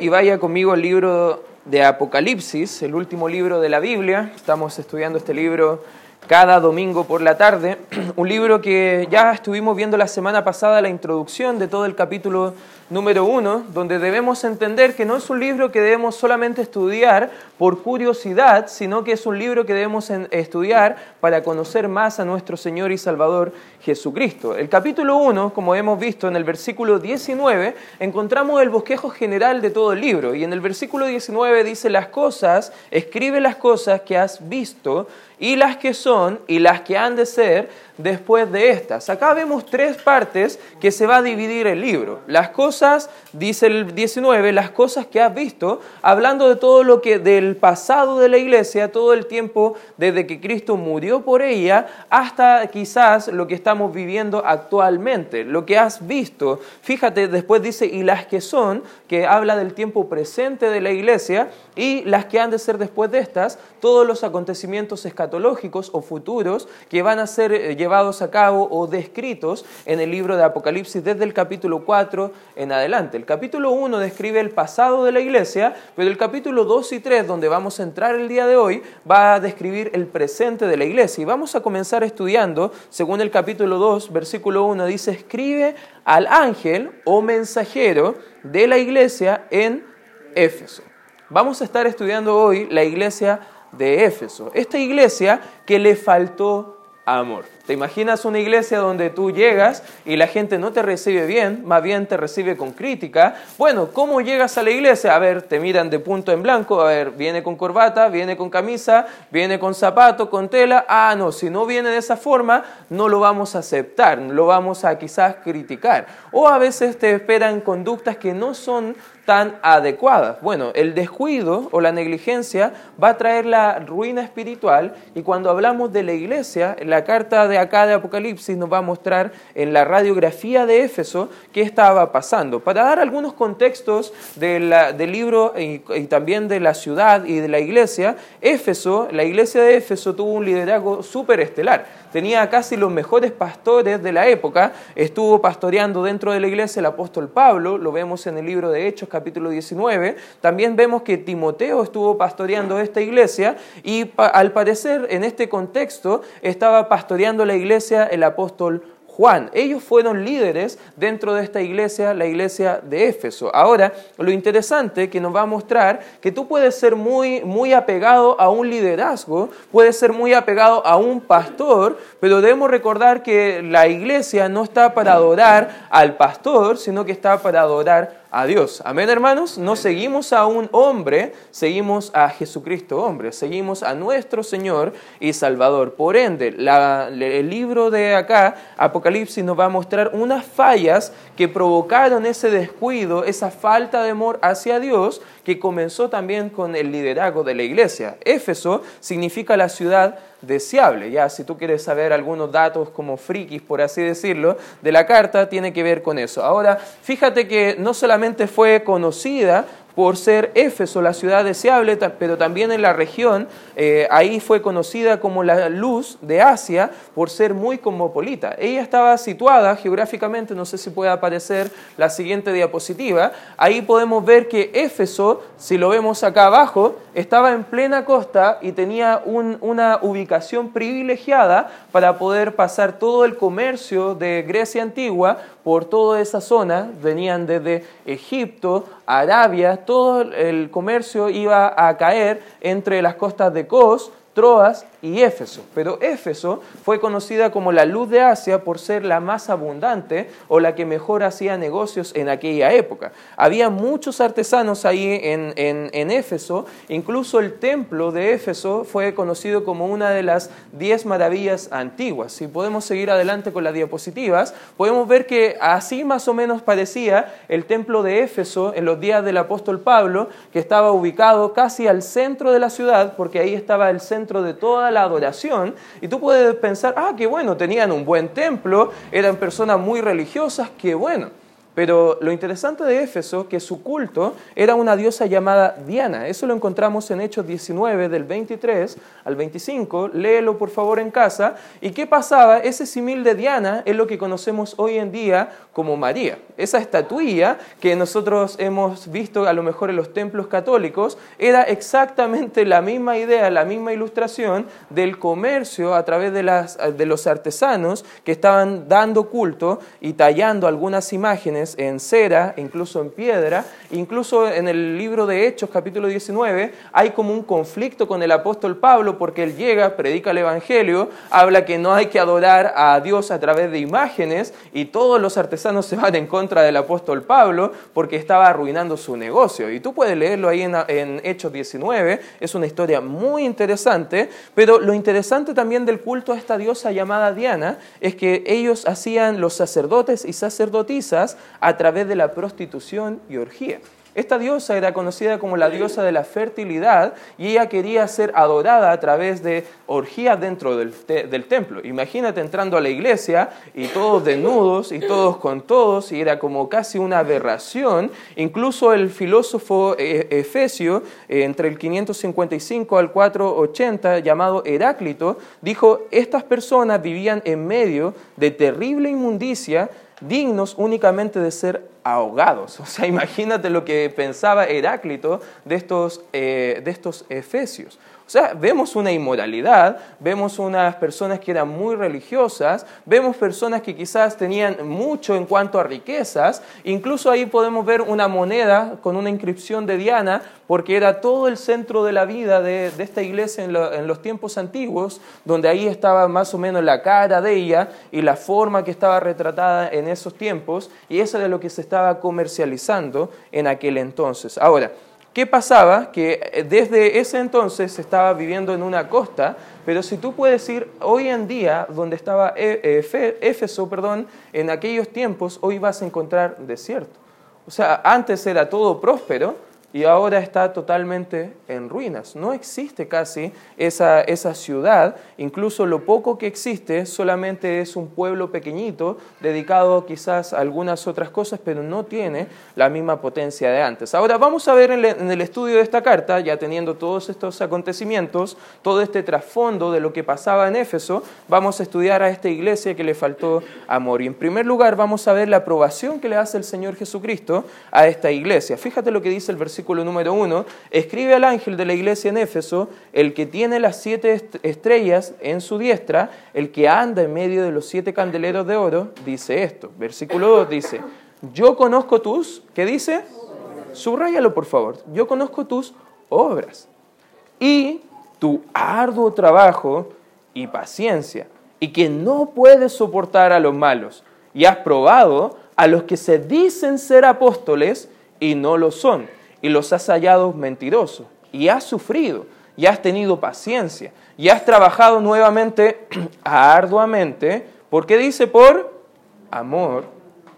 y vaya conmigo al libro de Apocalipsis, el último libro de la Biblia. Estamos estudiando este libro cada domingo por la tarde. Un libro que ya estuvimos viendo la semana pasada, la introducción de todo el capítulo número uno, donde debemos entender que no es un libro que debemos solamente estudiar por curiosidad, sino que es un libro que debemos estudiar para conocer más a nuestro Señor y Salvador Jesucristo. El capítulo 1, como hemos visto en el versículo 19, encontramos el bosquejo general de todo el libro. Y en el versículo 19 dice las cosas, escribe las cosas que has visto y las que son y las que han de ser después de estas. Acá vemos tres partes que se va a dividir el libro. Las cosas, dice el 19, las cosas que has visto, hablando de todo lo que del pasado de la iglesia, todo el tiempo desde que Cristo murió por ella, hasta quizás lo que estamos viviendo actualmente, lo que has visto. Fíjate, después dice, y las que son, que habla del tiempo presente de la iglesia, y las que han de ser después de estas, todos los acontecimientos escatológicos o futuros que van a ser eh, llevados a cabo o descritos en el libro de Apocalipsis desde el capítulo 4 en adelante. El capítulo 1 describe el pasado de la iglesia, pero el capítulo 2 y 3, donde vamos a entrar el día de hoy, va a describir el presente de la iglesia. Y vamos a comenzar estudiando, según el capítulo 2, versículo 1, dice, escribe al ángel o mensajero de la iglesia en Éfeso. Vamos a estar estudiando hoy la iglesia de Éfeso. Esta iglesia que le faltó amor. ¿Te imaginas una iglesia donde tú llegas y la gente no te recibe bien, más bien te recibe con crítica? Bueno, ¿cómo llegas a la iglesia? A ver, te miran de punto en blanco, a ver, viene con corbata, viene con camisa, viene con zapato, con tela. Ah, no, si no viene de esa forma, no lo vamos a aceptar, lo vamos a quizás criticar. O a veces te esperan conductas que no son tan adecuadas. Bueno, el descuido o la negligencia va a traer la ruina espiritual y cuando hablamos de la iglesia, la carta de acá de Apocalipsis nos va a mostrar en la radiografía de Éfeso qué estaba pasando. Para dar algunos contextos del libro y, y también de la ciudad y de la iglesia, Éfeso, la iglesia de Éfeso tuvo un liderazgo superestelar tenía casi los mejores pastores de la época, estuvo pastoreando dentro de la iglesia el apóstol Pablo, lo vemos en el libro de Hechos capítulo 19, también vemos que Timoteo estuvo pastoreando esta iglesia y al parecer en este contexto estaba pastoreando la iglesia el apóstol Juan. Ellos fueron líderes dentro de esta iglesia, la iglesia de Éfeso. Ahora, lo interesante que nos va a mostrar que tú puedes ser muy, muy apegado a un liderazgo, puedes ser muy apegado a un pastor, pero debemos recordar que la iglesia no está para adorar al pastor, sino que está para adorar a Dios. Amén, hermanos. No seguimos a un hombre, seguimos a Jesucristo hombre, seguimos a nuestro Señor y Salvador. Por ende, el libro de acá, Apocalipsis, nos va a mostrar unas fallas que provocaron ese descuido, esa falta de amor hacia Dios que comenzó también con el liderazgo de la iglesia. Éfeso significa la ciudad deseable. Ya, si tú quieres saber algunos datos como frikis, por así decirlo, de la carta, tiene que ver con eso. Ahora, fíjate que no solamente fue conocida por ser Éfeso, la ciudad deseable, pero también en la región, eh, ahí fue conocida como la luz de Asia por ser muy cosmopolita. Ella estaba situada geográficamente, no sé si puede aparecer la siguiente diapositiva, ahí podemos ver que Éfeso, si lo vemos acá abajo, estaba en plena costa y tenía una ubicación privilegiada para poder pasar todo el comercio de Grecia antigua por toda esa zona, venían desde Egipto, Arabia, todo el comercio iba a caer entre las costas de Kos, Troas y Éfeso. Pero Éfeso fue conocida como la luz de Asia por ser la más abundante o la que mejor hacía negocios en aquella época. Había muchos artesanos ahí en, en, Éfeso, incluso el templo de Éfeso fue conocido como una de las diez maravillas antiguas. Si podemos seguir adelante con las diapositivas, podemos ver que así más o menos parecía el templo de Éfeso en los días del apóstol Pablo, que estaba ubicado casi al centro de la ciudad, porque ahí estaba el centro de toda la adoración y tú puedes pensar, ah, qué bueno, tenían un buen templo, eran personas muy religiosas, qué bueno. Pero lo interesante de Éfeso es que su culto era una diosa llamada Diana. Eso lo encontramos en Hechos 19, del 23 al 25. Léelo por favor en casa. ¿Y qué pasaba? Ese simil de Diana es lo que conocemos hoy en día como María. Esa estatuilla que nosotros hemos visto a lo mejor en los templos católicos era exactamente la misma idea, la misma ilustración del comercio a través de, las, de los artesanos que estaban dando culto y tallando algunas imágenes en cera, incluso en piedra, incluso en el libro de Hechos capítulo 19 hay como un conflicto con el apóstol Pablo porque él llega, predica el Evangelio, habla que no hay que adorar a Dios a través de imágenes y todos los artesanos se van en contra del apóstol Pablo porque estaba arruinando su negocio. Y tú puedes leerlo ahí en, Hechos 19, es una historia muy interesante, pero lo interesante también del culto a esta diosa llamada Diana es que ellos hacían, los sacerdotes y sacerdotisas, a través de la prostitución y orgía. Esta diosa era conocida como la diosa de la fertilidad y ella quería ser adorada a través de orgías dentro del, templo. Imagínate entrando a la iglesia y todos desnudos y todos con todos y era como casi una aberración. Incluso el filósofo eh, Efesio, eh, entre el 555 al 480, llamado Heráclito, dijo, estas personas vivían en medio de terrible inmundicia dignos únicamente de ser ahogados. O sea, imagínate lo que pensaba Heráclito de estos, eh, de estos efesios. O sea, vemos una inmoralidad, vemos unas personas que eran muy religiosas, vemos personas que quizás tenían mucho en cuanto a riquezas, incluso ahí podemos ver una moneda con una inscripción de Diana, porque era todo el centro de la vida de, esta iglesia en, en, los tiempos antiguos, donde ahí estaba más o menos la cara de ella y la forma que estaba retratada en esos tiempos, y eso era lo que se estaba comercializando en aquel entonces. Ahora, ¿Qué pasaba? Que eh, desde ese entonces se estaba viviendo en una costa, pero si tú puedes ir hoy en día, donde estaba eh, eh, Éfeso, perdón, en aquellos tiempos, hoy vas a encontrar desierto. O sea, antes era todo próspero, y ahora está totalmente en ruinas. No existe casi esa, esa, ciudad, incluso lo poco que existe solamente es un pueblo pequeñito dedicado quizás a algunas otras cosas, pero no tiene la misma potencia de antes. Ahora vamos a ver en el estudio de esta carta, ya teniendo todos estos acontecimientos, todo este trasfondo de lo que pasaba en Éfeso, vamos a estudiar a esta iglesia que le faltó amor. Y en primer lugar vamos a ver la aprobación que le hace el Señor Jesucristo a esta iglesia. Fíjate lo que dice el versículo número uno, escribe al ángel de la iglesia en Éfeso, el que tiene las siete estrellas en su diestra, el que anda en medio de los siete candeleros de oro, dice esto. Versículo 2 dice, yo conozco tus, ¿qué dice? Subráyalo por favor, yo conozco tus obras y tu arduo trabajo y paciencia, y que no puedes soportar a los malos, y has probado a los que se dicen ser apóstoles y no lo son, y los has hallado mentirosos, y has sufrido, y has tenido paciencia, y has trabajado nuevamente arduamente, porque dice por amor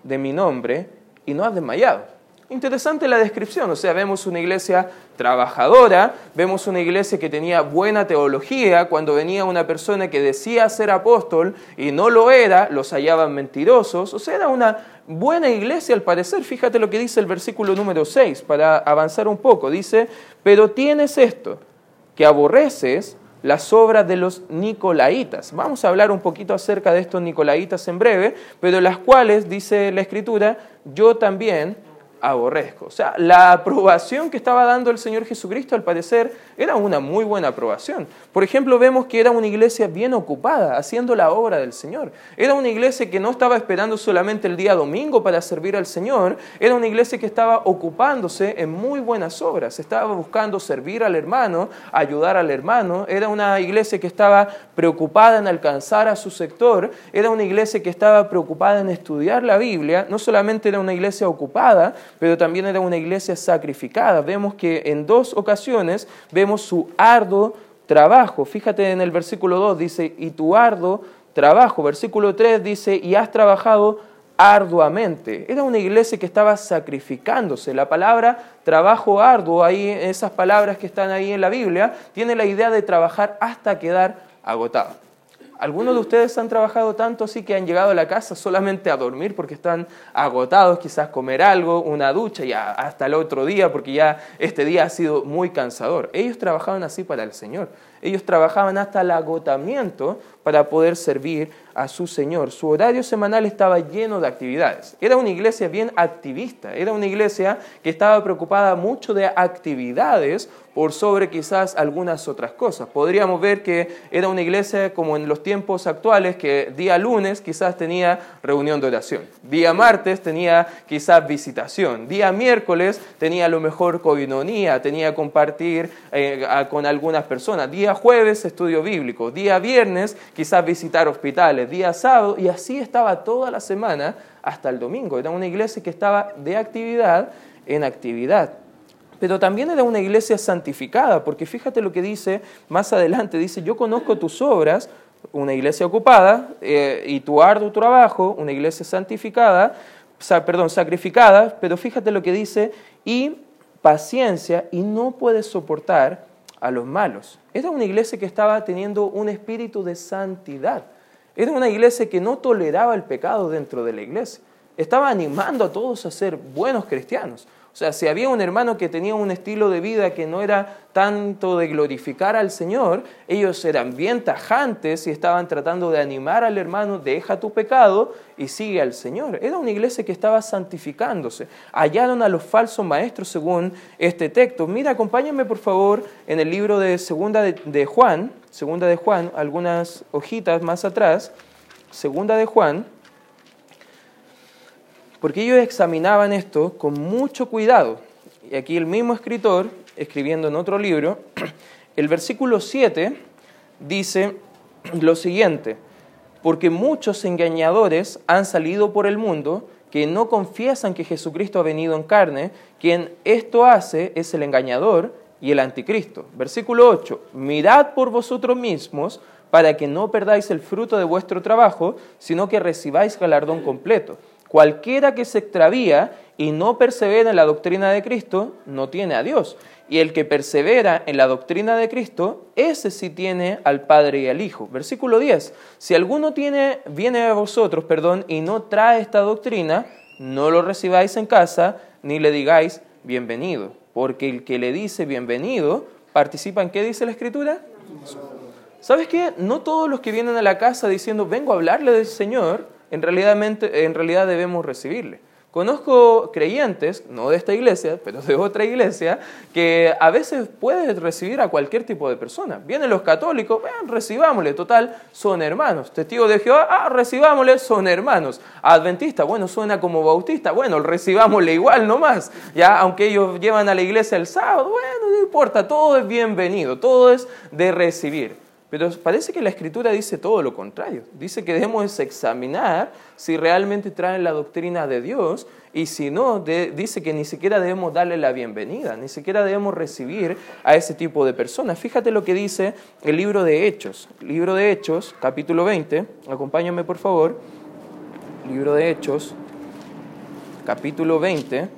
de mi nombre, y no has desmayado. Interesante la descripción, o sea, vemos una iglesia trabajadora, vemos una iglesia que tenía buena teología, cuando venía una persona que decía ser apóstol y no lo era, los hallaban mentirosos, o sea, era una buena iglesia al parecer. Fíjate lo que dice el versículo número 6, para avanzar un poco, dice, pero tienes esto, que aborreces las obras de los nicolaitas. Vamos a hablar un poquito acerca de estos nicolaitas en breve, pero las cuales, dice la escritura, yo también aborrezco. O sea, la aprobación que estaba dando el Señor Jesucristo al parecer era una muy buena aprobación. Por ejemplo, vemos que era una iglesia bien ocupada, haciendo la obra del Señor. Era una iglesia que no estaba esperando solamente el día domingo para servir al Señor, era una iglesia que estaba ocupándose en muy buenas obras, estaba buscando servir al hermano, ayudar al hermano, era una iglesia que estaba preocupada en alcanzar a su sector, era una iglesia que estaba preocupada en estudiar la Biblia, no solamente era una iglesia ocupada, pero también era una iglesia sacrificada. Vemos que en dos ocasiones vemos su arduo trabajo. Fíjate en el versículo 2 dice, y tu arduo trabajo. Versículo 3 dice, y has trabajado arduamente. Era una iglesia que estaba sacrificándose. La palabra trabajo arduo, ahí esas palabras que están ahí en la Biblia, tiene la idea de trabajar hasta quedar agotado. Algunos de ustedes han trabajado tanto así que han llegado a la casa solamente a dormir porque están agotados, quizás comer algo, una ducha y hasta el otro día porque ya este día ha sido muy cansador. Ellos trabajaban así para el Señor. Ellos trabajaban hasta el agotamiento para poder servir a su Señor. Su horario semanal estaba lleno de actividades. Era una iglesia bien activista, era una iglesia que estaba preocupada mucho de actividades por sobre quizás algunas otras cosas. Podríamos ver que era una iglesia como en los tiempos actuales, que día lunes quizás tenía reunión de oración, día martes tenía quizás visitación, día miércoles tenía a lo mejor coinonía, tenía compartir eh, con algunas personas, día jueves estudio bíblico, día viernes quizás visitar hospitales, día sábado, y así estaba toda la semana hasta el domingo. Era una iglesia que estaba de actividad en actividad pero también era una iglesia santificada, porque fíjate lo que dice más adelante, dice, yo conozco tus obras, una iglesia ocupada, eh, y tu arduo trabajo, una iglesia santificada, perdón, sacrificada, pero fíjate lo que dice, y paciencia, y no puedes soportar a los malos. Era una iglesia que estaba teniendo un espíritu de santidad. Era una iglesia que no toleraba el pecado dentro de la iglesia. Estaba animando a todos a ser buenos cristianos. Sea, si había un hermano que tenía un estilo de vida que no era tanto de glorificar al Señor, ellos eran bien tajantes y estaban tratando de animar al hermano, deja tu pecado y sigue al Señor. Era una iglesia que estaba santificándose. Hallaron a los falsos maestros según este texto. Mira, acompáñame por favor en el libro de Segunda de Juan, Segunda de Juan, algunas hojitas más atrás, Segunda de Juan porque ellos examinaban esto con mucho cuidado. Y aquí el mismo escritor, escribiendo en otro libro, el versículo 7 dice lo siguiente, porque muchos engañadores han salido por el mundo que no confiesan que Jesucristo ha venido en carne, quien esto hace es el engañador y el anticristo. Versículo 8, mirad por vosotros mismos para que no perdáis el fruto de vuestro trabajo, sino que recibáis galardón completo. Cualquiera que se extravía y no persevera en la doctrina de Cristo, no tiene a Dios. Y el que persevera en la doctrina de Cristo, ese sí tiene al Padre y al Hijo. Versículo 10. Si alguno tiene, viene a vosotros, perdón, y no trae esta doctrina, no lo recibáis en casa, ni le digáis bienvenido. Porque el que le dice bienvenido, participa en qué dice la Escritura. ¿Sabes qué? No todos los que vienen a la casa diciendo, vengo a hablarle del Señor, en realidad, en realidad debemos recibirle. Conozco creyentes, no de esta iglesia, pero de otra iglesia, que a veces puedes recibir a cualquier tipo de persona. Vienen los católicos, vean, recibámosle, total, son hermanos. Testigos de Jehová, ah, recibámosle, son hermanos. Adventista, bueno, suena como bautista, bueno, recibámosle igual nomás. Ya, aunque ellos llevan a la iglesia el sábado, bueno, no importa, todo es bienvenido, todo es de recibir. Pero parece que la escritura dice todo lo contrario. Dice que debemos examinar si realmente traen la doctrina de Dios y si no, dice que ni siquiera debemos darle la bienvenida, ni siquiera debemos recibir a ese tipo de personas. Fíjate lo que dice el libro de Hechos. Libro de Hechos, capítulo 20. Acompáñame por favor. Libro de Hechos, capítulo 20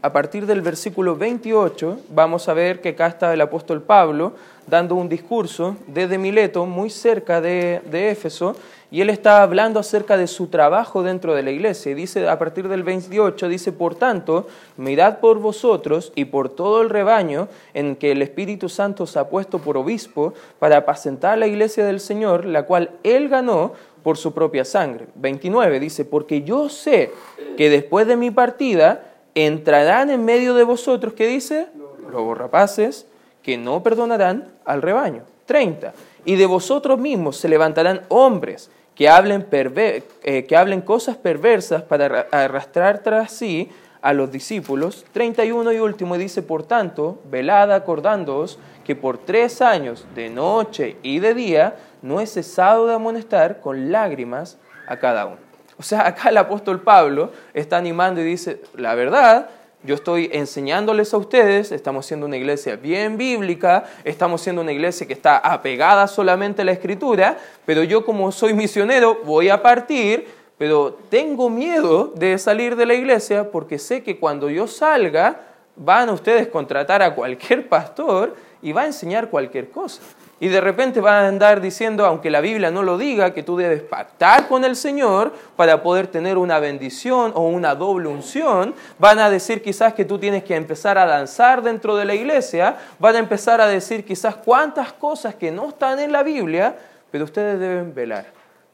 a partir del versículo 28 vamos a ver que acá está el apóstol Pablo dando un discurso desde Mileto, muy cerca de, Éfeso, y él está hablando acerca de su trabajo dentro de la iglesia. Y dice a partir del 28, dice, por tanto, mirad por vosotros y por todo el rebaño en que el Espíritu Santo se ha puesto por obispo para apacentar la iglesia del Señor, la cual él ganó por su propia sangre. 29 dice, porque yo sé que después de mi partida, entrarán en medio de vosotros, ¿qué dice? Lobos rapaces, que no perdonarán al rebaño. 30. Y de vosotros mismos se levantarán hombres que hablen, eh, que hablen cosas perversas para arrastrar tras sí a los discípulos. 31 y último dice, por tanto, velad acordándoos que por tres años, de noche y de día, no he cesado de amonestar con lágrimas a cada uno. O sea, acá el apóstol Pablo está animando y dice, la verdad, yo estoy enseñándoles a ustedes, estamos siendo una iglesia bien bíblica, estamos siendo una iglesia que está apegada solamente a la escritura, pero yo como soy misionero voy a partir, pero tengo miedo de salir de la iglesia porque sé que cuando yo salga van a ustedes contratar a cualquier pastor y va a enseñar cualquier cosa. Y de repente van a andar diciendo, aunque la Biblia no lo diga, que tú debes pactar con el Señor para poder tener una bendición o una doble unción. Van a decir quizás que tú tienes que empezar a danzar dentro de la iglesia. Van a empezar a decir quizás cuántas cosas que no están en la Biblia, pero ustedes deben velar.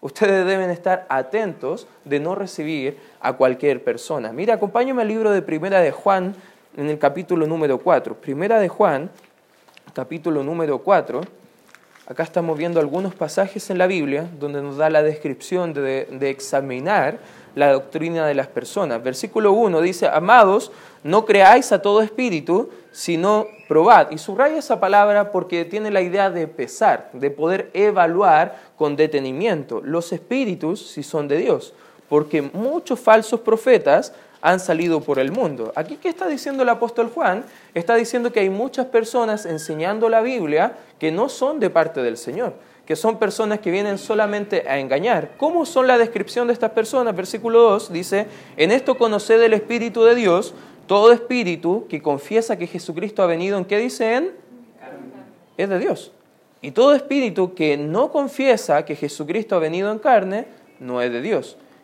Ustedes deben estar atentos de no recibir a cualquier persona. Mira, acompáñame al libro de Primera de Juan en el capítulo número 4. Primera de Juan, capítulo número 4. Acá estamos viendo algunos pasajes en la Biblia donde nos da la descripción de, examinar la doctrina de las personas. Versículo 1 dice, amados, no creáis a todo espíritu, sino probad. Y subraya esa palabra porque tiene la idea de pesar, de poder evaluar con detenimiento los espíritus si son de Dios. Porque muchos falsos profetas han salido por el mundo. Aquí, ¿qué está diciendo el apóstol Juan? Está diciendo que hay muchas personas enseñando la Biblia que no son de parte del Señor, que son personas que vienen solamente a engañar. ¿Cómo son la descripción de estas personas? Versículo 2 dice, en esto conoced el Espíritu de Dios, todo espíritu que confiesa que Jesucristo ha venido, ¿en qué dicen? Es de Dios. Y todo espíritu que no confiesa que Jesucristo ha venido en carne, no es de Dios.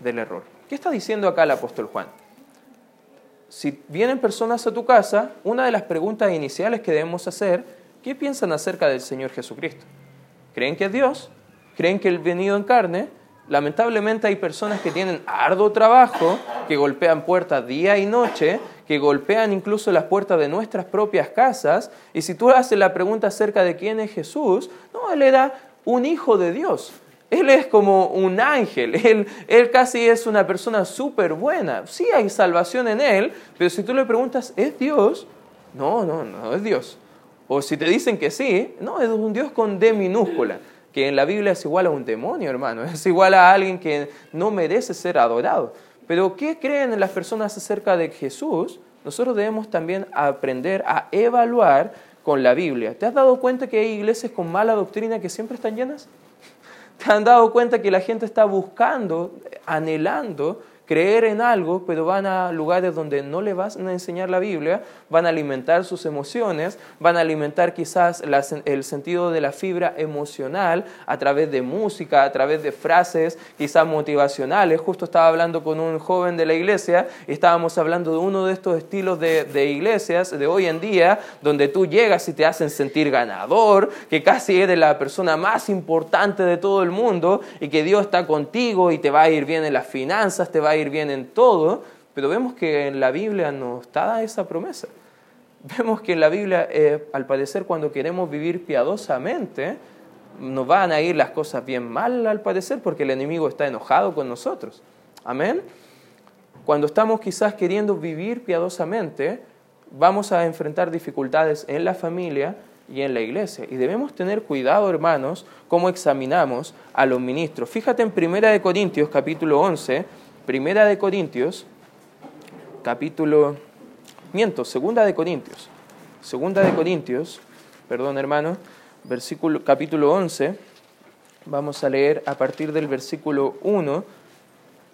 del error. ¿Qué está diciendo acá el apóstol Juan? Si vienen personas a tu casa, una de las preguntas iniciales que debemos hacer, ¿qué piensan acerca del Señor Jesucristo? ¿Creen que es Dios? ¿Creen que Él venido en carne? Lamentablemente hay personas que tienen arduo trabajo, que golpean puertas día y noche, que golpean incluso las puertas de nuestras propias casas, y si tú haces la pregunta acerca de quién es Jesús, no, Él era un hijo de Dios. Él es como un ángel, él, él casi es una persona súper buena. Sí hay salvación en él, pero si tú le preguntas, ¿es Dios? No, no, no es Dios. O si te dicen que sí, no, es un Dios con D minúscula, que en la Biblia es igual a un demonio, hermano, es igual a alguien que no merece ser adorado. Pero ¿qué creen las personas acerca de Jesús? Nosotros debemos también aprender a evaluar con la Biblia. ¿Te has dado cuenta que hay iglesias con mala doctrina que siempre están llenas? ¿Te han dado cuenta que la gente está buscando, anhelando creer en algo, pero van a lugares donde no le van a enseñar la Biblia, van a alimentar sus emociones, van a alimentar quizás el sentido de la fibra emocional a través de música, a través de frases quizás motivacionales. Justo estaba hablando con un joven de la iglesia y estábamos hablando de uno de estos estilos de, de iglesias de hoy en día, donde tú llegas y te hacen sentir ganador, que casi eres la persona más importante de todo el mundo y que Dios está contigo y te va a ir bien en las finanzas, te va a ir bien en todo, pero vemos que en la Biblia no está esa promesa. Vemos que en la Biblia, eh, al parecer, cuando queremos vivir piadosamente, nos van a ir las cosas bien mal, al parecer, porque el enemigo está enojado con nosotros. Amén. Cuando estamos quizás queriendo vivir piadosamente, vamos a enfrentar dificultades en la familia y en la iglesia. Y debemos tener cuidado, hermanos, cómo examinamos a los ministros. Fíjate en 1 Corintios capítulo 11, Primera de Corintios, capítulo, miento, segunda de Corintios, segunda de Corintios, perdón hermano, versículo, capítulo 11, vamos a leer a partir del versículo 1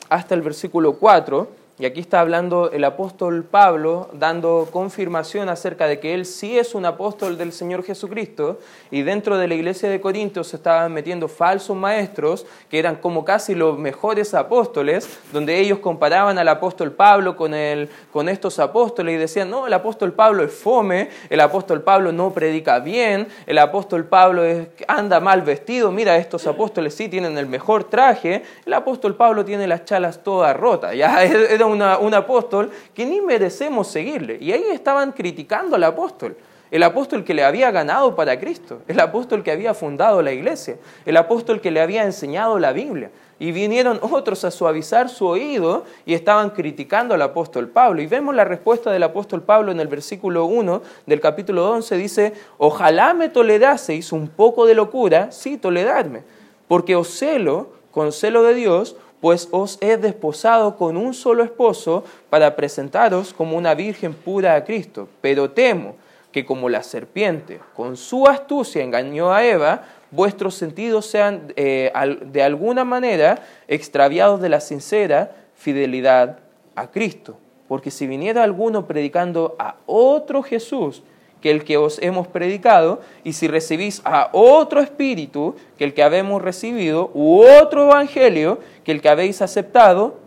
hasta el versículo 4 y aquí está hablando el apóstol Pablo, dando confirmación acerca de que él sí es un apóstol del Señor Jesucristo, y dentro de la iglesia de Corintios se estaban metiendo falsos maestros, que eran como casi los mejores apóstoles, donde ellos comparaban al apóstol Pablo con, el, con estos apóstoles y decían, no, el apóstol Pablo es fome, el apóstol Pablo no predica bien, el apóstol Pablo anda mal vestido, mira, estos apóstoles sí tienen el mejor traje, el apóstol Pablo tiene las chalas todas rotas, ya era un apóstol que ni merecemos seguirle. Y ahí estaban criticando al apóstol. El apóstol que le había ganado para Cristo, el apóstol que había fundado la iglesia, el apóstol que le había enseñado la Biblia. y vinieron otros a suavizar su oído y estaban criticando al apóstol Pablo. Y vemos la respuesta del apóstol Pablo en el versículo 1 del capítulo 11, dice, ojalá me toleraseis un poco de locura, sí, toleradme, porque os celo con celo de Dios, pues os he desposado con un solo esposo para presentaros como una virgen pura a Cristo. Pero temo que como la serpiente con su astucia engañó a Eva, vuestros sentidos sean eh, de alguna manera extraviados de la sincera fidelidad a Cristo. Porque si viniera alguno predicando a otro Jesús, que el que os hemos predicado, y si recibís a otro espíritu que el que habemos recibido, u otro evangelio que el que habéis aceptado,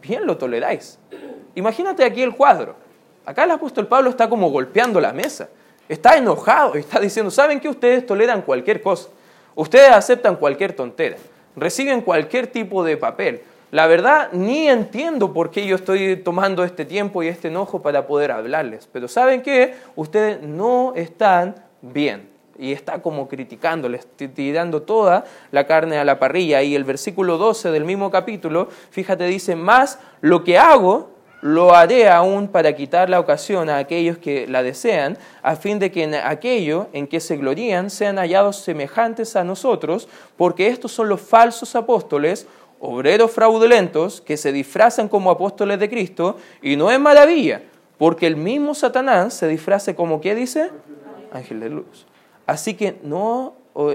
bien lo toleráis. Imagínate aquí el cuadro. Acá el apóstol Pablo está como golpeando la mesa. Está enojado y está diciendo, ¿saben que ustedes toleran cualquier cosa? Ustedes aceptan cualquier tontera, reciben cualquier tipo de papel, la verdad, ni entiendo por qué yo estoy tomando este tiempo y este enojo para poder hablarles. Pero ¿saben qué? Ustedes no están bien. Y está como criticándoles, tirando toda la carne a la parrilla. Y el versículo 12 del mismo capítulo, fíjate, dice, más lo que hago, lo haré aún para quitar la ocasión a aquellos que la desean, a fin de que en aquello en que se glorían sean hallados semejantes a nosotros, porque estos son los falsos apóstoles, obreros fraudulentos que se disfrazan como apóstoles de Cristo y no es maravilla, porque el mismo Satanás se disfraza como, ¿qué dice? Ángel de luz. Así que no,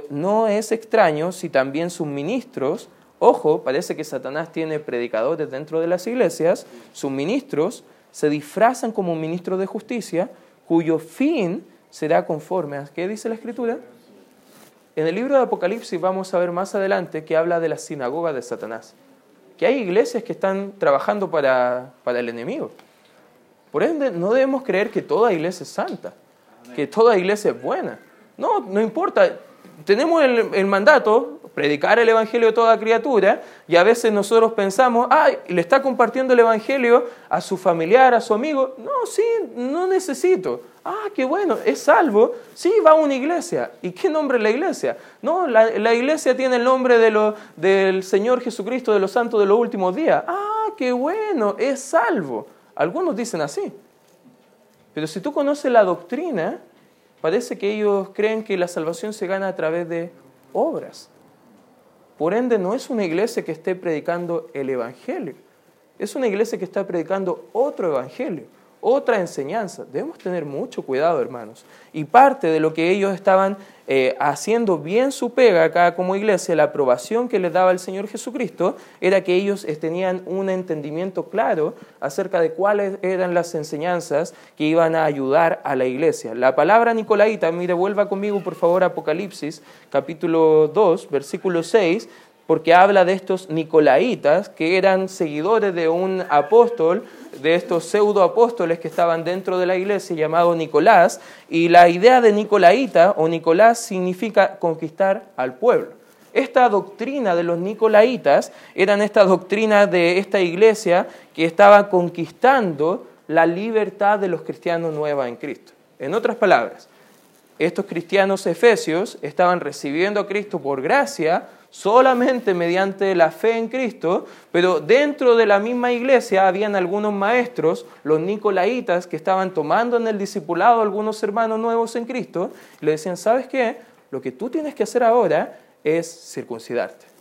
no es extraño si también sus ministros, ojo, parece que Satanás tiene predicadores dentro de las iglesias, sus ministros se disfrazan como ministros de justicia, cuyo fin será conforme a, ¿qué dice la Escritura? En el libro de Apocalipsis vamos a ver más adelante que habla de la sinagoga de Satanás, que hay iglesias que están trabajando para, para el enemigo. Por ende, no debemos creer que toda iglesia es santa, que toda iglesia es buena. No, no importa. Tenemos el, el mandato, predicar el Evangelio a toda criatura, y a veces nosotros pensamos, ay, le está compartiendo el Evangelio a su familiar, a su amigo. No, sí, no necesito. Ah, qué bueno, es salvo. Sí, va a una iglesia. ¿Y qué nombre es la iglesia? No, la, iglesia tiene el nombre de lo, del Señor Jesucristo de los santos de los últimos días. Ah, qué bueno, es salvo. Algunos dicen así. Pero si tú conoces la doctrina, parece que ellos creen que la salvación se gana a través de obras. Por ende, no es una iglesia que esté predicando el Evangelio, es una iglesia que está predicando otro Evangelio, otra enseñanza. Debemos tener mucho cuidado, hermanos. Y parte de lo que ellos estaban eh, haciendo bien su pega acá como iglesia, la aprobación que les daba el Señor Jesucristo, era que ellos tenían un entendimiento claro acerca de cuáles eran las enseñanzas que iban a ayudar a la iglesia. La palabra Nicolaita, mire, vuelva conmigo por favor Apocalipsis capítulo 2, versículo 6, porque habla de estos Nicolaitas que eran seguidores de un apóstol de estos pseudo apóstoles que estaban dentro de la iglesia llamado Nicolás, y la idea de Nicolaita o Nicolás significa conquistar al pueblo. Esta doctrina de los Nicolaitas eran esta doctrina de esta iglesia que estaba conquistando la libertad de los cristianos nueva en Cristo. En otras palabras, estos cristianos efesios estaban recibiendo a Cristo por gracia, solamente mediante la fe en Cristo, pero dentro de la misma iglesia habían algunos maestros, los nicolaitas, que estaban tomando en el discipulado algunos hermanos nuevos en Cristo, y le decían, ¿sabes qué? Lo que tú tienes que hacer ahora es circuncidarte.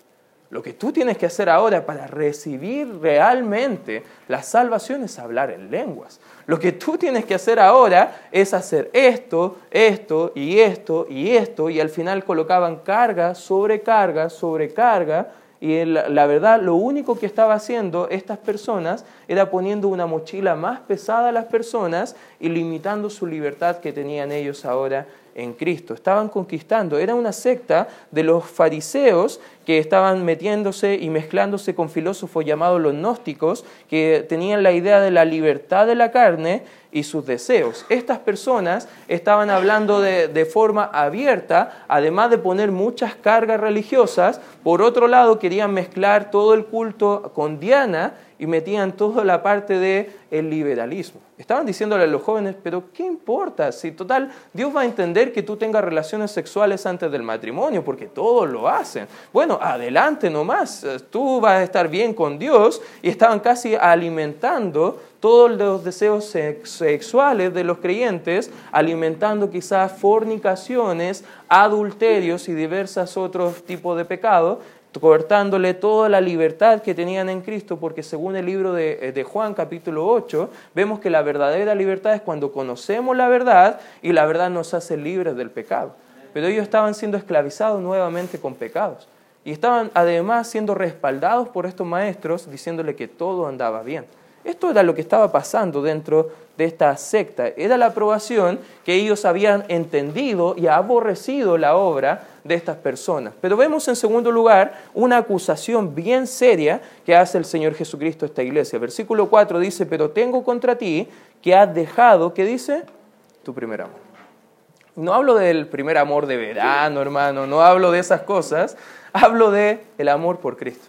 Lo que tú tienes que hacer ahora para recibir realmente la salvación es hablar en lenguas. Lo que tú tienes que hacer ahora es hacer esto, esto y esto y esto, y al final colocaban carga, sobrecarga, sobrecarga, y la, verdad lo único que estaba haciendo estas personas era poniendo una mochila más pesada a las personas y limitando su libertad que tenían ellos ahora en Cristo. Estaban conquistando. Era una secta de los fariseos que estaban metiéndose y mezclándose con filósofos llamados los gnósticos, que tenían la idea de la libertad de la carne y sus deseos. Estas personas estaban hablando de, de, forma abierta, además de poner muchas cargas religiosas, por otro lado querían mezclar todo el culto con Diana y metían toda la parte del el liberalismo. Estaban diciéndole a los jóvenes, pero ¿qué importa? Si total, Dios va a entender que tú tengas relaciones sexuales antes del matrimonio, porque todos lo hacen. Bueno, adelante nomás, tú vas a estar bien con Dios y estaban casi alimentando todos los deseos sexuales de los creyentes, alimentando quizás fornicaciones, adulterios y diversos otros tipos de pecados, cortándole toda la libertad que tenían en Cristo, porque según el libro de, de, Juan capítulo 8, vemos que la verdadera libertad es cuando conocemos la verdad y la verdad nos hace libres del pecado. Pero ellos estaban siendo esclavizados nuevamente con pecados. Y estaban además siendo respaldados por estos maestros diciéndole que todo andaba bien. Esto era lo que estaba pasando dentro de esta secta. Era la aprobación que ellos habían entendido y aborrecido la obra de estas personas. Pero vemos en segundo lugar una acusación bien seria que hace el Señor Jesucristo a esta iglesia. Versículo 4 dice, pero tengo contra ti que has dejado, ¿qué dice? Tu primer amor. No hablo del primer amor de verano, hermano, no hablo de esas cosas, hablo de el amor por Cristo.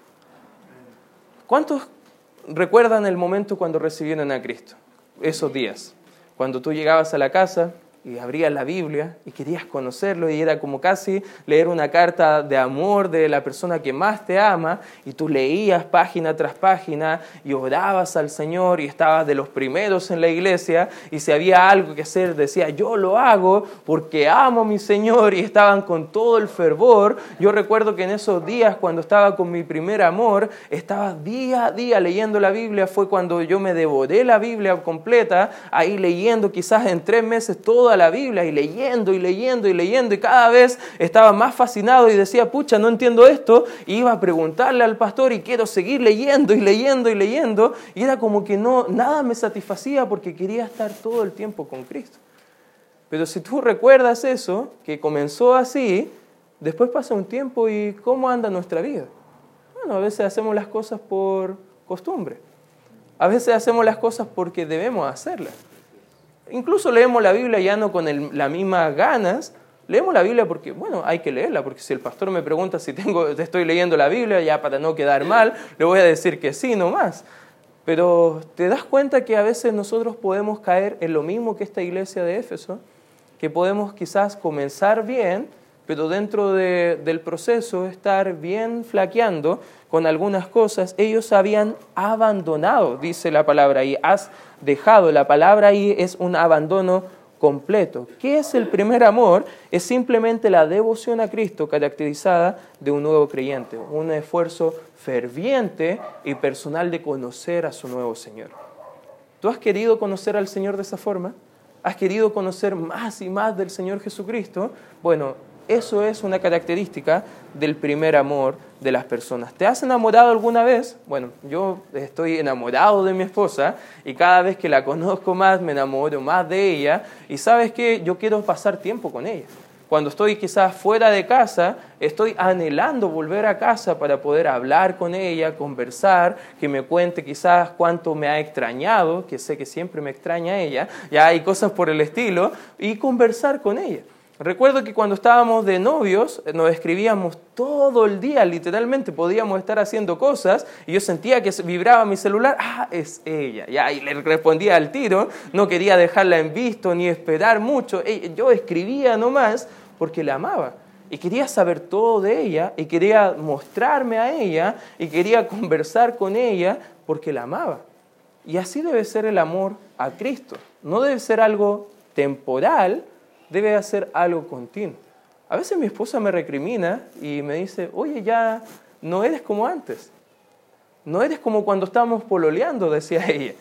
¿Cuántos recuerdan el momento cuando recibieron a Cristo? Esos días, cuando tú llegabas a la casa y abrías la Biblia y querías conocerlo y era como casi leer una carta de amor de la persona que más te ama y tú leías página tras página y orabas al Señor y estabas de los primeros en la iglesia y si había algo que hacer decía yo lo hago porque amo a mi Señor y estaban con todo el fervor. Yo recuerdo que en esos días cuando estaba con mi primer amor estaba día a día leyendo la Biblia, fue cuando yo me devoré la Biblia completa, ahí leyendo quizás en tres meses toda la Biblia y leyendo y leyendo y leyendo y cada vez estaba más fascinado y decía, pucha, no entiendo esto, iba a preguntarle al pastor y quiero seguir leyendo y leyendo y leyendo, y era como que no, nada me satisfacía porque quería estar todo el tiempo con Cristo. Pero si tú recuerdas eso, que comenzó así, después pasa un tiempo y ¿cómo anda nuestra vida? Bueno, a veces hacemos las cosas por costumbre. A veces hacemos las cosas porque debemos hacerlas. Incluso leemos la Biblia ya no con las mismas ganas, leemos la Biblia porque, bueno, hay que leerla, porque si el pastor me pregunta si tengo, estoy leyendo la Biblia, ya para no quedar mal, le voy a decir que sí, no más. Pero te das cuenta que a veces nosotros podemos caer en lo mismo que esta iglesia de Éfeso, que podemos quizás comenzar bien, pero dentro del proceso estar bien flaqueando con algunas cosas, ellos habían abandonado, dice la palabra ahí, has dejado, la palabra ahí es un abandono completo. ¿Qué es el primer amor? Es simplemente la devoción a Cristo caracterizada de un nuevo creyente, un esfuerzo ferviente y personal de conocer a su nuevo Señor. ¿Tú has querido conocer al Señor de esa forma? ¿Has querido conocer más y más del Señor Jesucristo? Bueno, eso es una característica del primer amor de las personas. ¿Te has enamorado alguna vez? Bueno, yo estoy enamorado de mi esposa y cada vez que la conozco más me enamoro más de ella y sabes que yo quiero pasar tiempo con ella. Cuando estoy quizás fuera de casa, estoy anhelando volver a casa para poder hablar con ella, conversar, que me cuente quizás cuánto me ha extrañado, que sé que siempre me extraña ella, ya hay cosas por el estilo, y conversar con ella. Recuerdo que cuando estábamos de novios eh, nos escribíamos todo el día, literalmente podíamos estar haciendo cosas y yo sentía que vibraba mi celular, ah, es ella, ya, y le respondía al tiro, no quería dejarla en visto ni esperar mucho, yo escribía nomás porque la amaba y quería saber todo de ella y quería mostrarme a ella y quería conversar con ella porque la amaba. Y así debe ser el amor a Cristo, no debe ser algo temporal, debe hacer algo continuo. A veces mi esposa me recrimina y me dice, oye, ya no eres como antes. No eres como cuando estábamos pololeando, decía ella.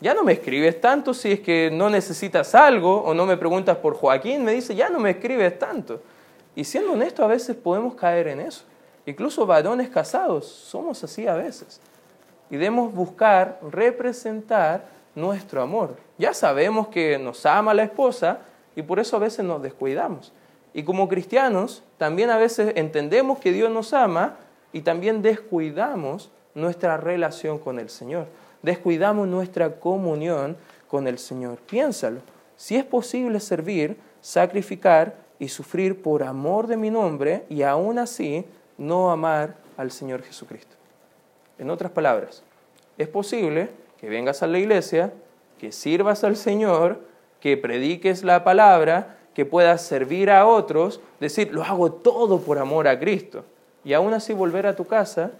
Ya no me escribes tanto si es que no necesitas algo o no me preguntas por Joaquín. Me dice, ya no me escribes tanto. Y siendo honesto, a veces podemos caer en eso. Incluso varones casados somos así a veces. Y debemos buscar representar nuestro amor. Ya sabemos que nos ama la esposa, y por eso a veces nos descuidamos. Y como cristianos también a veces entendemos que Dios nos ama y también descuidamos nuestra relación con el Señor. Descuidamos nuestra comunión con el Señor. Piénsalo. Si es posible servir, sacrificar y sufrir por amor de mi nombre y aún así no amar al Señor Jesucristo. En otras palabras, es posible que vengas a la iglesia, que sirvas al Señor, que prediques la palabra, que puedas servir a otros, decir, lo hago todo por amor a Cristo, y aún así volver a tu casa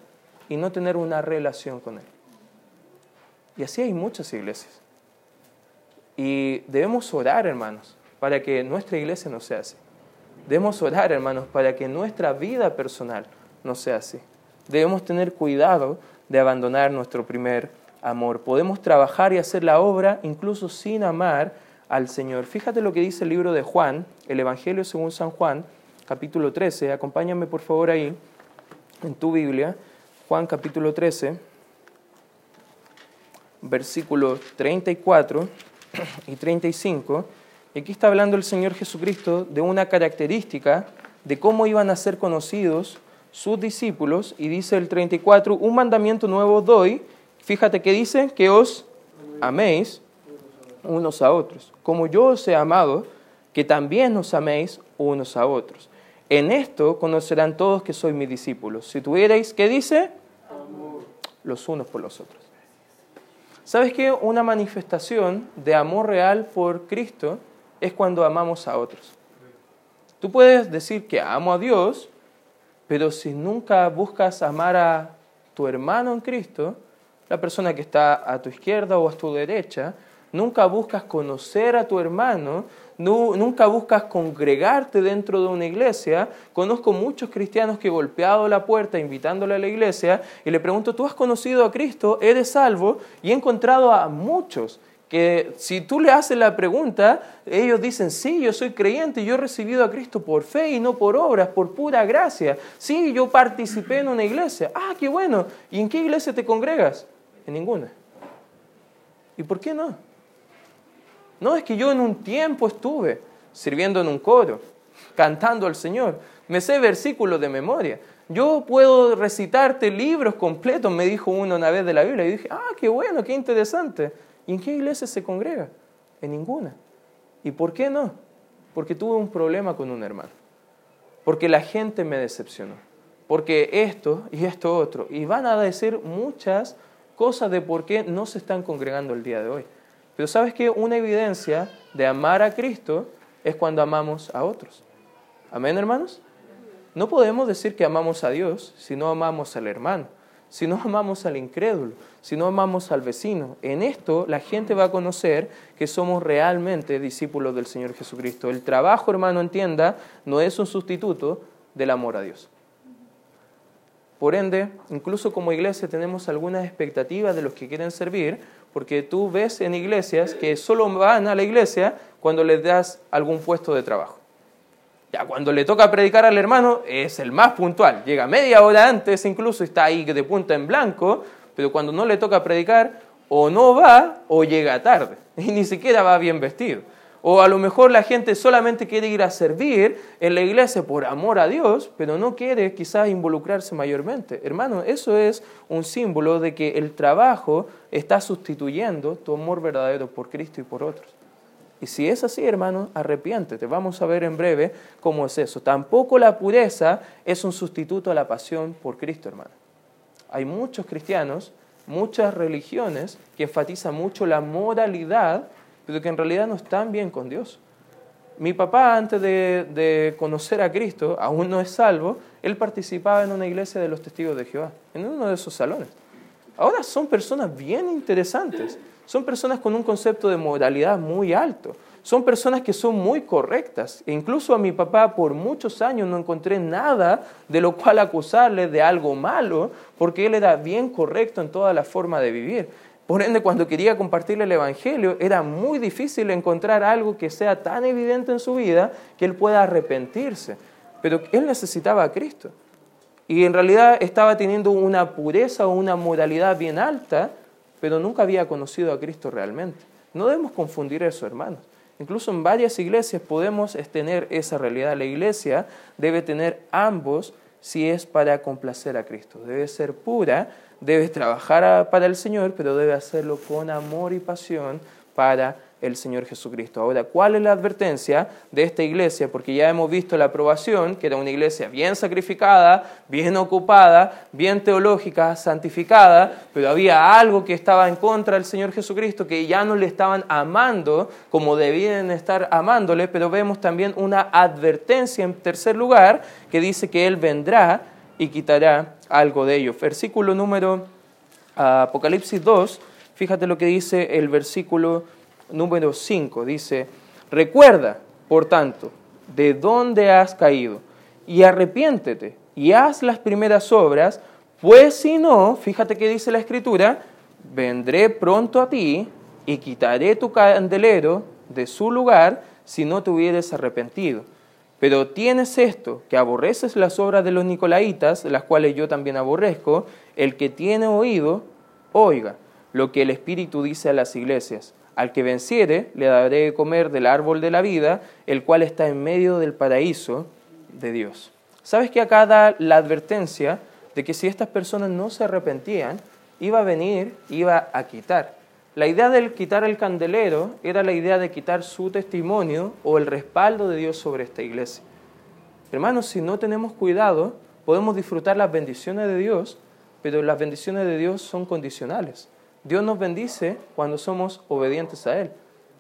y no tener una relación con Él. Y así hay muchas iglesias. Y debemos orar, hermanos, para que nuestra iglesia no sea así. Debemos orar, hermanos, para que nuestra vida personal no sea así. Debemos tener cuidado de abandonar nuestro primer amor. Podemos trabajar y hacer la obra incluso sin amar al Señor. Fíjate lo que dice el libro de Juan, el Evangelio según San Juan, capítulo 13. Acompáñame por favor ahí en tu Biblia. Juan capítulo 13, versículos 34 y 35. Y aquí está hablando el Señor Jesucristo de una característica de cómo iban a ser conocidos sus discípulos. Y dice el 34, un mandamiento nuevo doy. Fíjate que dice que os améis unos a otros. Como yo os he amado, que también os améis unos a otros. En esto conocerán todos que sois mis discípulos. Si tuvierais, ¿qué dice? Los unos por los otros. ¿Sabes qué? Una manifestación de amor real por Cristo es cuando amamos a otros. Tú puedes decir que amo a Dios, pero si nunca buscas amar a tu hermano en Cristo, la persona que está a tu izquierda o a tu derecha, nunca buscas conocer a tu hermano, nunca buscas congregarte dentro de una iglesia. Conozco muchos cristianos que he golpeado la puerta invitándole a la iglesia y le pregunto, ¿tú has conocido a Cristo? ¿Eres salvo? Y he encontrado a muchos que si tú le haces la pregunta, ellos dicen, sí, yo soy creyente, yo he recibido a Cristo por fe y no por obras, por pura gracia. Sí, yo participé en una iglesia. Ah, qué bueno. ¿Y en qué iglesia te congregas? En ninguna. ¿Y por qué no? No, es que yo en un tiempo estuve sirviendo en un coro, cantando al Señor. Me sé versículos de memoria. Yo puedo recitarte libros completos, me dijo uno una vez de la Biblia. Y dije, ah, qué bueno, qué interesante. ¿Y en qué iglesia se congrega? En ninguna. ¿Y por qué no? Porque tuve un problema con un hermano. Porque la gente me decepcionó. Porque esto y esto otro. Y van a decir muchas cosas de por qué no se están congregando el día de hoy. Pero sabes que una evidencia de amar a Cristo es cuando amamos a otros. Amén, hermanos. No podemos decir que amamos a Dios si no amamos al hermano, si no amamos al incrédulo, si no amamos al vecino. En esto la gente va a conocer que somos realmente discípulos del Señor Jesucristo. El trabajo, hermano, entienda, no es un sustituto del amor a Dios. Por ende, incluso como iglesia tenemos algunas expectativas de los que quieren servir, porque tú ves en iglesias que solo van a la iglesia cuando les das algún puesto de trabajo. Ya cuando le toca predicar al hermano es el más puntual, llega media hora antes incluso, está ahí de punta en blanco, pero cuando no le toca predicar o no va o llega tarde y ni siquiera va bien vestido. O a lo mejor la gente solamente quiere ir a servir en la iglesia por amor a Dios, pero no quiere quizás involucrarse mayormente. Hermano, eso es un símbolo de que el trabajo está sustituyendo tu amor verdadero por Cristo y por otros. Y si es así, hermano, arrepiéntete. Vamos a ver en breve cómo es eso. Tampoco la pureza es un sustituto a la pasión por Cristo, hermano. Hay muchos cristianos, muchas religiones que enfatizan mucho la moralidad pero que en realidad no están bien con Dios. Mi papá, antes de, conocer a Cristo, aún no es salvo, él participaba en una iglesia de los testigos de Jehová, en uno de esos salones. Ahora son personas bien interesantes, son personas con un concepto de moralidad muy alto, son personas que son muy correctas. E incluso a mi papá por muchos años no encontré nada de lo cual acusarle de algo malo, porque él era bien correcto en toda la forma de vivir. Por ende, cuando quería compartirle el Evangelio, era muy difícil encontrar algo que sea tan evidente en su vida que él pueda arrepentirse. Pero él necesitaba a Cristo. Y en realidad estaba teniendo una pureza o una moralidad bien alta, pero nunca había conocido a Cristo realmente. No debemos confundir eso, hermanos. Incluso en varias iglesias podemos tener esa realidad. La iglesia debe tener ambos si es para complacer a Cristo. Debe ser pura, debe trabajar para el Señor, pero debe hacerlo con amor y pasión para el Señor Jesucristo. Ahora, ¿cuál es la advertencia de esta iglesia? Porque ya hemos visto la aprobación, que era una iglesia bien sacrificada, bien ocupada, bien teológica, santificada, pero había algo que estaba en contra del Señor Jesucristo, que ya no le estaban amando como debían estar amándole, pero vemos también una advertencia en tercer lugar, que dice que Él vendrá y quitará algo de ello. Versículo número Apocalipsis 2, fíjate lo que dice el versículo número 5. Dice, recuerda, por tanto, de dónde has caído y arrepiéntete y haz las primeras obras, pues si no, fíjate que dice la escritura, vendré pronto a ti y quitaré tu candelero de su lugar si no te hubieres arrepentido. Pero tienes esto, que aborreces las obras de los nicolaitas, las cuales yo también aborrezco, el que tiene oído, oiga lo que el Espíritu dice a las iglesias. Al que venciere, le daré de comer del árbol de la vida, el cual está en medio del paraíso de Dios. ¿Sabes que acá da la advertencia de que si estas personas no se arrepentían, iba a venir, iba a quitar? La idea del quitar el candelero era la idea de quitar su testimonio o el respaldo de Dios sobre esta iglesia. Hermanos, si no tenemos cuidado, podemos disfrutar las bendiciones de Dios, pero las bendiciones de Dios son condicionales. Dios nos bendice cuando somos obedientes a Él,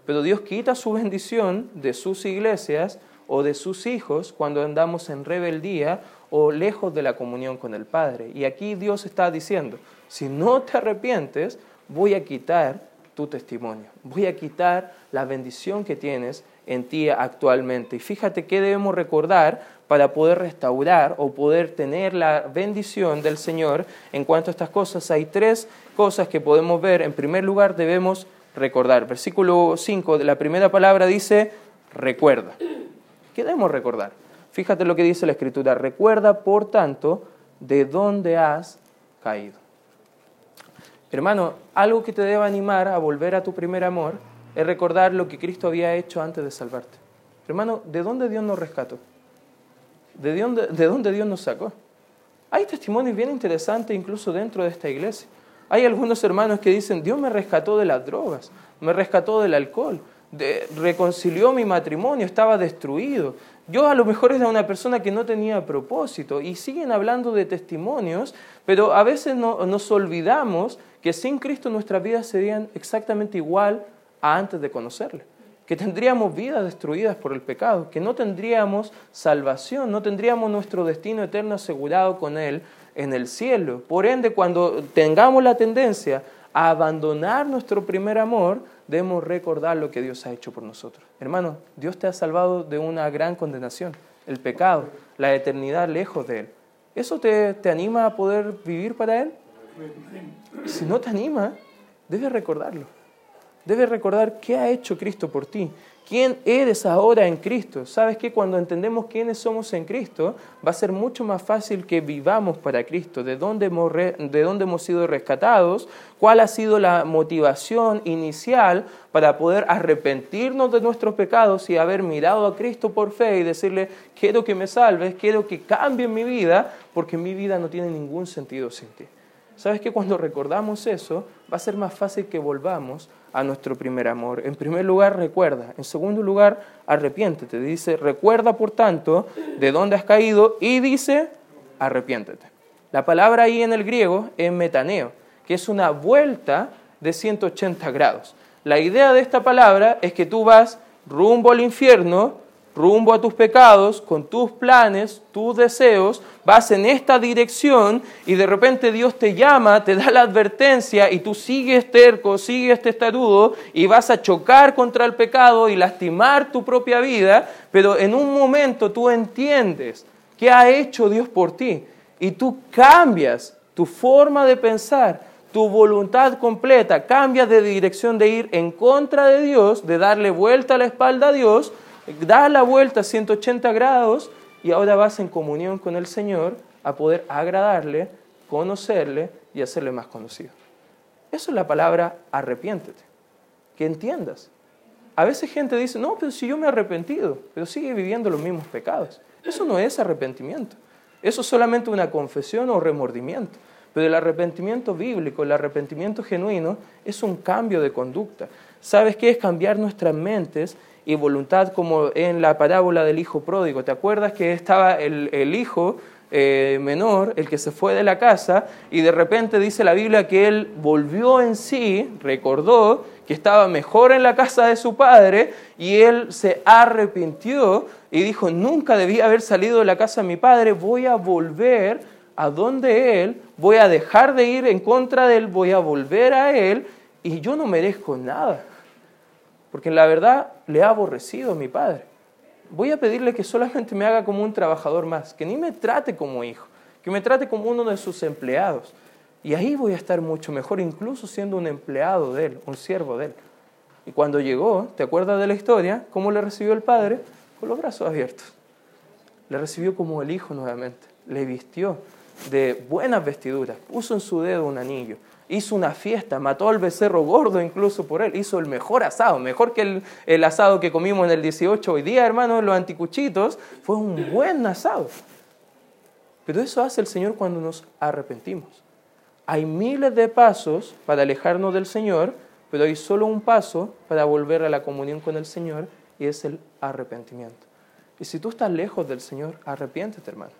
pero Dios quita su bendición de sus iglesias o de sus hijos cuando andamos en rebeldía o lejos de la comunión con el Padre. Y aquí Dios está diciendo, si no te arrepientes, voy a quitar tu testimonio, voy a quitar la bendición que tienes en ti actualmente. Y fíjate qué debemos recordar para poder restaurar o poder tener la bendición del Señor en cuanto a estas cosas. Hay tres cosas que podemos ver. En primer lugar, debemos recordar. Versículo 5 de la primera palabra dice, recuerda. ¿Qué debemos recordar? Fíjate lo que dice la Escritura. Recuerda, por tanto, de dónde has caído. Hermano, algo que te debe animar a volver a tu primer amor es recordar lo que Cristo había hecho antes de salvarte. Hermano, ¿de dónde Dios nos rescató? ¿De dónde, ¿De dónde Dios nos sacó? Hay testimonios bien interesantes incluso dentro de esta iglesia. Hay algunos hermanos que dicen, Dios me rescató de las drogas, me rescató del alcohol, reconcilió mi matrimonio, estaba destruido. Yo a lo mejor era una persona que no tenía propósito y siguen hablando de testimonios, pero a veces no, nos olvidamos que sin Cristo nuestras vidas serían exactamente igual a antes de conocerle. Que tendríamos vidas destruidas por el pecado, que no tendríamos salvación, no tendríamos nuestro destino eterno asegurado con Él en el cielo. Por ende, cuando tengamos la tendencia a abandonar nuestro primer amor, debemos recordar lo que Dios ha hecho por nosotros. Hermano, Dios te ha salvado de una gran condenación, el pecado, la eternidad lejos de Él. ¿Eso te, te anima a poder vivir para Él? Si no te anima, debes recordarlo. Debes recordar qué ha hecho Cristo por ti, quién eres ahora en Cristo. Sabes que cuando entendemos quiénes somos en Cristo, va a ser mucho más fácil que vivamos para Cristo, de dónde hemos, de dónde hemos sido rescatados, cuál ha sido la motivación inicial para poder arrepentirnos de nuestros pecados y haber mirado a Cristo por fe y decirle, quiero que me salves, quiero que cambie mi vida, porque mi vida no tiene ningún sentido sin ti. ¿Sabes que cuando recordamos eso, va a ser más fácil que volvamos a nuestro primer amor? En primer lugar, recuerda. En segundo lugar, arrepiéntete. Dice, recuerda por tanto de dónde has caído y dice, arrepiéntete. La palabra ahí en el griego es metaneo, que es una vuelta de 180 grados. La idea de esta palabra es que tú vas rumbo al infierno, rumbo a tus pecados, con tus planes, tus deseos, vas en esta dirección y de repente Dios te llama, te da la advertencia y tú sigues terco, sigues testarudo y vas a chocar contra el pecado y lastimar tu propia vida, pero en un momento tú entiendes qué ha hecho Dios por ti y tú cambias tu forma de pensar, tu voluntad completa, cambias de dirección de ir en contra de Dios, de darle vuelta a la espalda a Dios, da la vuelta a 180 grados y ahora vas en comunión con el Señor a poder agradarle, conocerle y hacerle más conocido. Eso es la palabra arrepiéntete, que entiendas. A veces gente dice, no, pero si yo me he arrepentido, pero sigue viviendo los mismos pecados. Eso no es arrepentimiento. Eso es solamente una confesión o remordimiento. Pero el arrepentimiento bíblico, el arrepentimiento genuino, es un cambio de conducta. ¿Sabes qué es cambiar nuestras mentes y voluntad como en la parábola del hijo pródigo? ¿Te acuerdas que estaba el, el hijo eh, menor, el que se fue de la casa, y de repente dice la Biblia que él volvió en sí, recordó que estaba mejor en la casa de su padre, y él se arrepintió y dijo, nunca debía haber salido de la casa de mi padre, voy a volver a donde él, voy a dejar de ir en contra de él, voy a volver a él, y yo no merezco nada, porque la verdad le ha aborrecido mi padre voy a pedirle que solamente me haga como un trabajador más, que ni me trate como hijo, que me trate como uno de sus empleados. Y ahí voy a estar mucho mejor, incluso siendo un empleado de él, un siervo de él. Y cuando llegó, ¿te acuerdas de la historia? ¿Cómo le recibió el padre? Con los brazos abiertos. Le recibió como el hijo nuevamente. Le vistió de buenas vestiduras, puso en su dedo un anillo, hizo una fiesta, mató al becerro gordo incluso por él, hizo el mejor asado, mejor que el, asado que comimos en el 18 hoy día, hermanos, los anticuchitos, fue un buen asado. Pero eso hace el Señor cuando nos arrepentimos. Hay miles de pasos para alejarnos del Señor, pero hay solo un paso para volver a la comunión con el Señor y es el arrepentimiento. Y si tú estás lejos del Señor, arrepiéntete, hermano.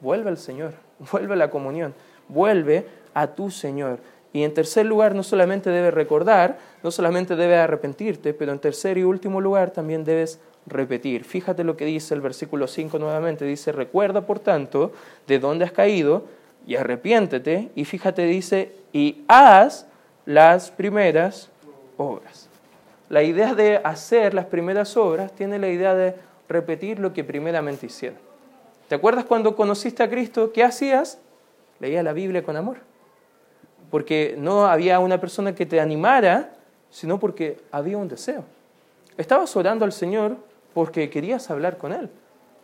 Vuelve al Señor, vuelve a la comunión, vuelve a tu Señor. Y en tercer lugar, no solamente debes recordar, no solamente debes arrepentirte, pero en tercer y último lugar también debes repetir. Fíjate lo que dice el versículo 5 nuevamente. Dice, recuerda por tanto de dónde has caído y arrepiéntete. Y fíjate, dice, y haz las primeras obras. La idea de hacer las primeras obras tiene la idea de repetir lo que primeramente hicieron. ¿Te acuerdas cuando conociste a Cristo? ¿Qué hacías? Leía la Biblia con amor porque no había una persona que te animara, sino porque había un deseo. Estabas orando al Señor porque querías hablar con Él.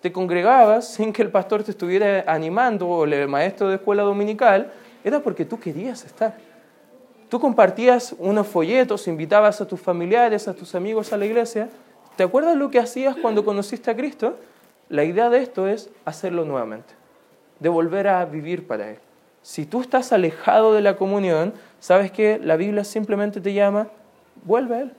Te congregabas sin que el pastor te estuviera animando o el maestro de escuela dominical, era porque tú querías estar. Tú compartías unos folletos, invitabas a tus familiares, a tus amigos a la iglesia. ¿Te acuerdas lo que hacías cuando conociste a Cristo? La idea de esto es hacerlo nuevamente, de volver a vivir para Él. Si tú estás alejado de la comunión, sabes que la Biblia simplemente te llama, vuelve a Él,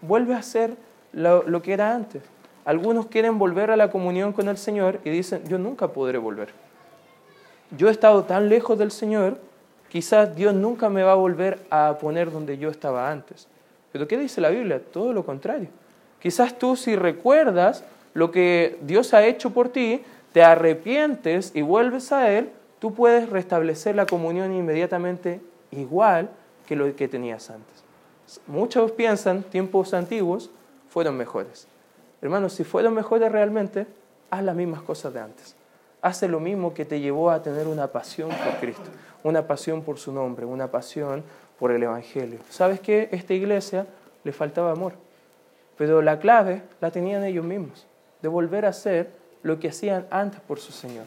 vuelve a hacer lo, que era antes. Algunos quieren volver a la comunión con el Señor y dicen, yo nunca podré volver. Yo he estado tan lejos del Señor, quizás Dios nunca me va a volver a poner donde yo estaba antes. Pero ¿qué dice la Biblia? Todo lo contrario. Quizás tú si recuerdas lo que Dios ha hecho por ti, te arrepientes y vuelves a Él, tú puedes restablecer la comunión inmediatamente igual que lo que tenías antes. Muchos piensan, tiempos antiguos fueron mejores. Hermanos, si fueron mejores realmente, haz las mismas cosas de antes. Haz lo mismo que te llevó a tener una pasión por Cristo, una pasión por su nombre, una pasión por el Evangelio. ¿Sabes qué? Esta iglesia le faltaba amor, pero la clave la tenían ellos mismos, de volver a hacer lo que hacían antes por su Señor.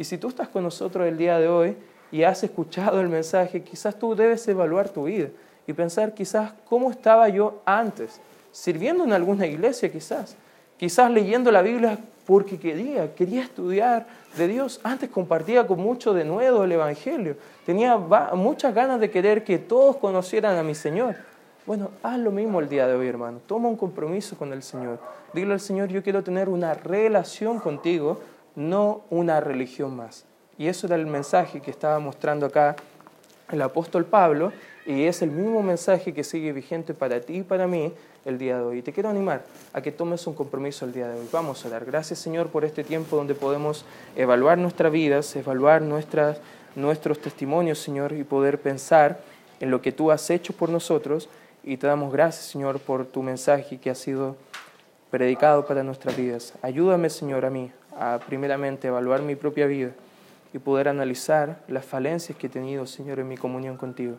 Y si tú estás con nosotros el día de hoy y has escuchado el mensaje, quizás tú debes evaluar tu vida y pensar quizás cómo estaba yo antes, sirviendo en alguna iglesia quizás, quizás leyendo la Biblia porque quería, quería estudiar de Dios. Antes compartía con mucho de nuevo el Evangelio. Tenía muchas ganas de querer que todos conocieran a mi Señor. Bueno, haz lo mismo el día de hoy, hermano. Toma un compromiso con el Señor. Dile al Señor, yo quiero tener una relación contigo no una religión más. Y eso era el mensaje que estaba mostrando acá el apóstol Pablo y es el mismo mensaje que sigue vigente para ti y para mí el día de hoy. Te quiero animar a que tomes un compromiso el día de hoy. Vamos a dar gracias Señor por este tiempo donde podemos evaluar nuestras vidas, evaluar nuestras, nuestros testimonios Señor y poder pensar en lo que tú has hecho por nosotros. Y te damos gracias Señor por tu mensaje que ha sido predicado para nuestras vidas. Ayúdame Señor a mí a primeramente evaluar mi propia vida y poder analizar las falencias que he tenido, Señor, en mi comunión contigo.